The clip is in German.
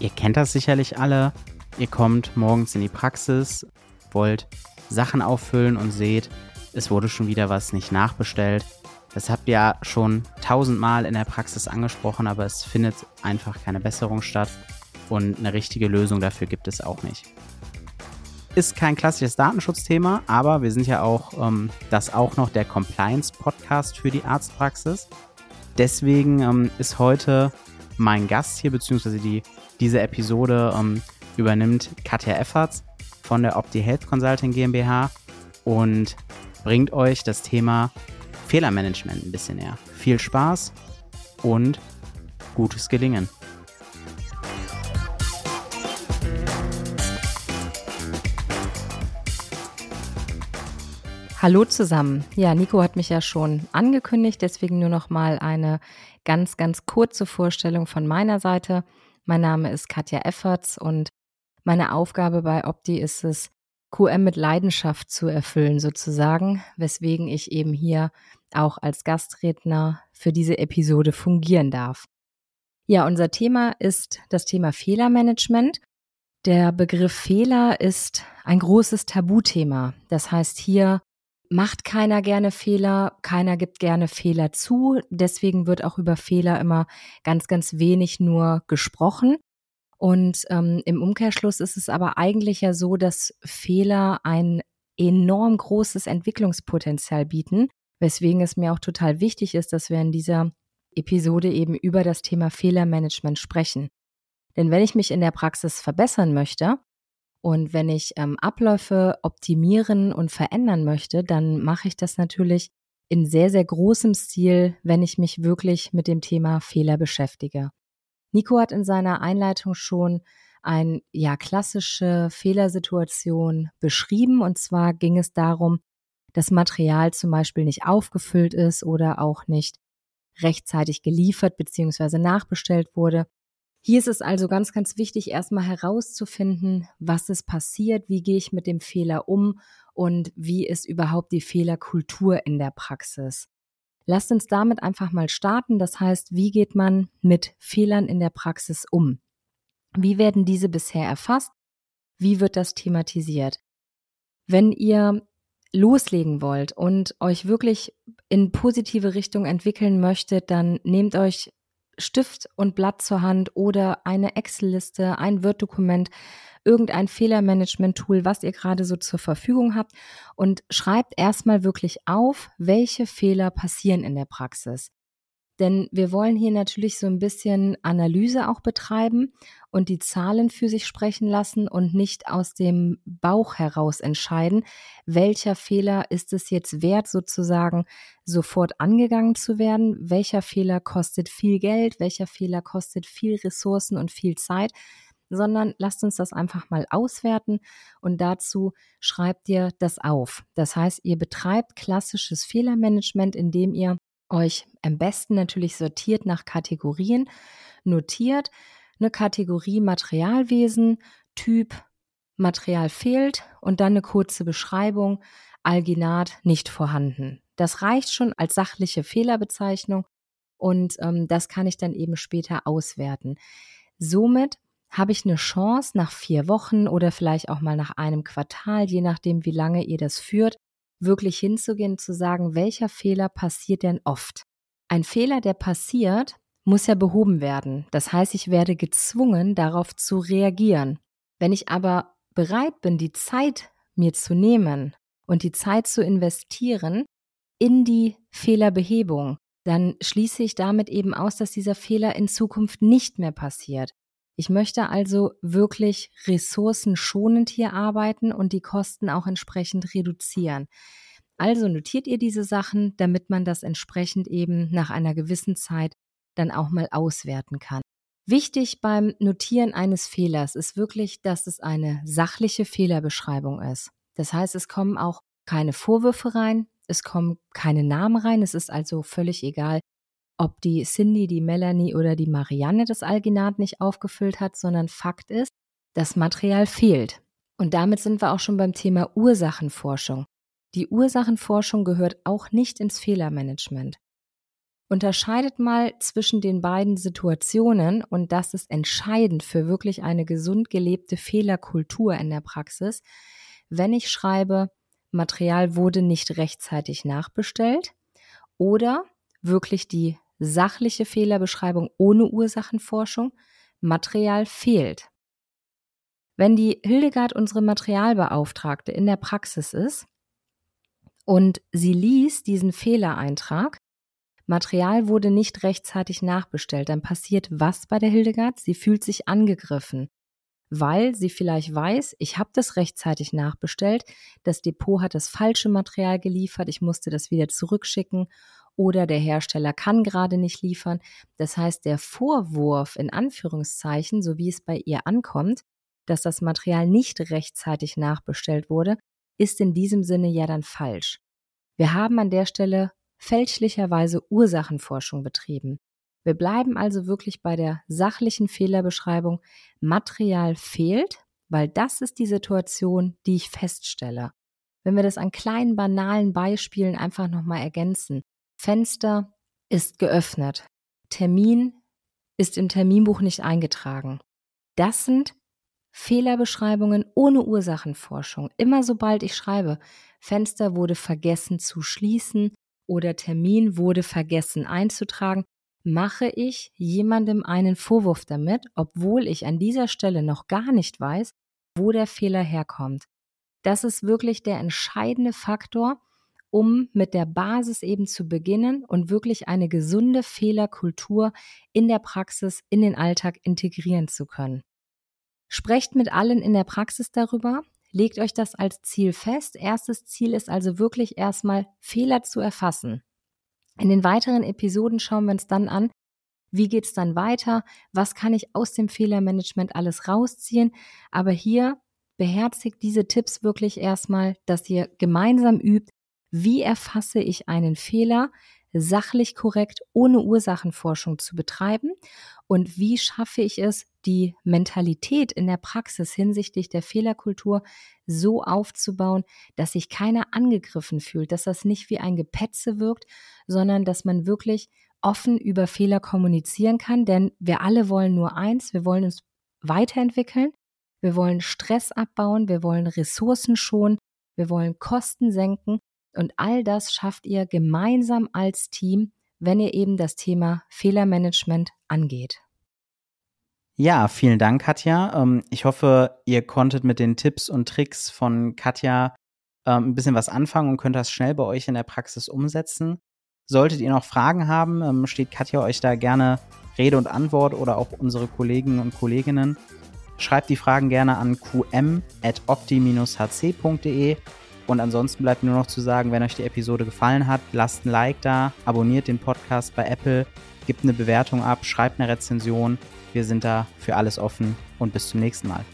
Ihr kennt das sicherlich alle. Ihr kommt morgens in die Praxis, wollt Sachen auffüllen und seht, es wurde schon wieder was nicht nachbestellt. Das habt ihr schon tausendmal in der Praxis angesprochen, aber es findet einfach keine Besserung statt und eine richtige Lösung dafür gibt es auch nicht. Ist kein klassisches Datenschutzthema, aber wir sind ja auch ähm, das auch noch der Compliance-Podcast für die Arztpraxis. Deswegen ähm, ist heute mein Gast hier, beziehungsweise die, diese Episode ähm, übernimmt Katja Efferts von der Opti Health Consulting GmbH und bringt euch das Thema Fehlermanagement ein bisschen näher. Viel Spaß und gutes Gelingen. Hallo zusammen. Ja, Nico hat mich ja schon angekündigt, deswegen nur noch mal eine ganz, ganz kurze Vorstellung von meiner Seite. Mein Name ist Katja Efferts und meine Aufgabe bei Opti ist es, QM mit Leidenschaft zu erfüllen sozusagen, weswegen ich eben hier auch als Gastredner für diese Episode fungieren darf. Ja, unser Thema ist das Thema Fehlermanagement. Der Begriff Fehler ist ein großes Tabuthema. Das heißt, hier macht keiner gerne Fehler, keiner gibt gerne Fehler zu. Deswegen wird auch über Fehler immer ganz, ganz wenig nur gesprochen. Und ähm, im Umkehrschluss ist es aber eigentlich ja so, dass Fehler ein enorm großes Entwicklungspotenzial bieten, weswegen es mir auch total wichtig ist, dass wir in dieser Episode eben über das Thema Fehlermanagement sprechen. Denn wenn ich mich in der Praxis verbessern möchte, und wenn ich ähm, Abläufe optimieren und verändern möchte, dann mache ich das natürlich in sehr, sehr großem Stil, wenn ich mich wirklich mit dem Thema Fehler beschäftige. Nico hat in seiner Einleitung schon eine ja klassische Fehlersituation beschrieben und zwar ging es darum, dass Material zum Beispiel nicht aufgefüllt ist oder auch nicht rechtzeitig geliefert bzw. nachbestellt wurde. Hier ist es also ganz, ganz wichtig, erstmal herauszufinden, was ist passiert, wie gehe ich mit dem Fehler um und wie ist überhaupt die Fehlerkultur in der Praxis. Lasst uns damit einfach mal starten. Das heißt, wie geht man mit Fehlern in der Praxis um? Wie werden diese bisher erfasst? Wie wird das thematisiert? Wenn ihr loslegen wollt und euch wirklich in positive Richtung entwickeln möchtet, dann nehmt euch Stift und Blatt zur Hand oder eine Excel-Liste, ein Word-Dokument, irgendein Fehlermanagement-Tool, was ihr gerade so zur Verfügung habt und schreibt erstmal wirklich auf, welche Fehler passieren in der Praxis. Denn wir wollen hier natürlich so ein bisschen Analyse auch betreiben und die Zahlen für sich sprechen lassen und nicht aus dem Bauch heraus entscheiden, welcher Fehler ist es jetzt wert, sozusagen sofort angegangen zu werden, welcher Fehler kostet viel Geld, welcher Fehler kostet viel Ressourcen und viel Zeit, sondern lasst uns das einfach mal auswerten und dazu schreibt ihr das auf. Das heißt, ihr betreibt klassisches Fehlermanagement, indem ihr euch am besten natürlich sortiert nach Kategorien, notiert eine Kategorie Materialwesen, Typ Material fehlt und dann eine kurze Beschreibung, Alginat nicht vorhanden. Das reicht schon als sachliche Fehlerbezeichnung und ähm, das kann ich dann eben später auswerten. Somit habe ich eine Chance, nach vier Wochen oder vielleicht auch mal nach einem Quartal, je nachdem, wie lange ihr das führt, wirklich hinzugehen, zu sagen, welcher Fehler passiert denn oft? Ein Fehler, der passiert, muss ja behoben werden. Das heißt, ich werde gezwungen, darauf zu reagieren. Wenn ich aber bereit bin, die Zeit mir zu nehmen und die Zeit zu investieren in die Fehlerbehebung, dann schließe ich damit eben aus, dass dieser Fehler in Zukunft nicht mehr passiert. Ich möchte also wirklich ressourcenschonend hier arbeiten und die Kosten auch entsprechend reduzieren. Also notiert ihr diese Sachen, damit man das entsprechend eben nach einer gewissen Zeit dann auch mal auswerten kann. Wichtig beim Notieren eines Fehlers ist wirklich, dass es eine sachliche Fehlerbeschreibung ist. Das heißt, es kommen auch keine Vorwürfe rein, es kommen keine Namen rein, es ist also völlig egal, ob die Cindy, die Melanie oder die Marianne das Alginat nicht aufgefüllt hat, sondern Fakt ist, das Material fehlt. Und damit sind wir auch schon beim Thema Ursachenforschung. Die Ursachenforschung gehört auch nicht ins Fehlermanagement. Unterscheidet mal zwischen den beiden Situationen und das ist entscheidend für wirklich eine gesund gelebte Fehlerkultur in der Praxis. Wenn ich schreibe, Material wurde nicht rechtzeitig nachbestellt oder wirklich die sachliche Fehlerbeschreibung ohne Ursachenforschung, Material fehlt. Wenn die Hildegard unsere Materialbeauftragte in der Praxis ist und sie liest diesen Fehlereintrag, Material wurde nicht rechtzeitig nachbestellt, dann passiert was bei der Hildegard? Sie fühlt sich angegriffen, weil sie vielleicht weiß, ich habe das rechtzeitig nachbestellt, das Depot hat das falsche Material geliefert, ich musste das wieder zurückschicken oder der Hersteller kann gerade nicht liefern. Das heißt, der Vorwurf in Anführungszeichen, so wie es bei ihr ankommt, dass das Material nicht rechtzeitig nachbestellt wurde, ist in diesem Sinne ja dann falsch. Wir haben an der Stelle fälschlicherweise Ursachenforschung betrieben. Wir bleiben also wirklich bei der sachlichen Fehlerbeschreibung. Material fehlt, weil das ist die Situation, die ich feststelle. Wenn wir das an kleinen banalen Beispielen einfach nochmal ergänzen. Fenster ist geöffnet. Termin ist im Terminbuch nicht eingetragen. Das sind Fehlerbeschreibungen ohne Ursachenforschung. Immer sobald ich schreibe, Fenster wurde vergessen zu schließen oder Termin wurde vergessen einzutragen, mache ich jemandem einen Vorwurf damit, obwohl ich an dieser Stelle noch gar nicht weiß, wo der Fehler herkommt. Das ist wirklich der entscheidende Faktor, um mit der Basis eben zu beginnen und wirklich eine gesunde Fehlerkultur in der Praxis, in den Alltag integrieren zu können. Sprecht mit allen in der Praxis darüber. Legt euch das als Ziel fest. Erstes Ziel ist also wirklich erstmal Fehler zu erfassen. In den weiteren Episoden schauen wir uns dann an, wie geht es dann weiter, was kann ich aus dem Fehlermanagement alles rausziehen. Aber hier beherzigt diese Tipps wirklich erstmal, dass ihr gemeinsam übt, wie erfasse ich einen Fehler, sachlich korrekt, ohne Ursachenforschung zu betreiben? Und wie schaffe ich es, die Mentalität in der Praxis hinsichtlich der Fehlerkultur so aufzubauen, dass sich keiner angegriffen fühlt, dass das nicht wie ein Gepetze wirkt, sondern dass man wirklich offen über Fehler kommunizieren kann, denn wir alle wollen nur eins, wir wollen uns weiterentwickeln, wir wollen Stress abbauen, wir wollen Ressourcen schonen, wir wollen Kosten senken und all das schafft ihr gemeinsam als Team, wenn ihr eben das Thema Fehlermanagement angeht. Ja, vielen Dank, Katja. Ähm, ich hoffe, ihr konntet mit den Tipps und Tricks von Katja ähm, ein bisschen was anfangen und könnt das schnell bei euch in der Praxis umsetzen. Solltet ihr noch Fragen haben, ähm, steht Katja euch da gerne Rede und Antwort oder auch unsere Kollegen und Kolleginnen. Schreibt die Fragen gerne an qm.opti-hc.de und ansonsten bleibt nur noch zu sagen, wenn euch die Episode gefallen hat, lasst ein Like da, abonniert den Podcast bei Apple, gebt eine Bewertung ab, schreibt eine Rezension. Wir sind da für alles offen und bis zum nächsten Mal.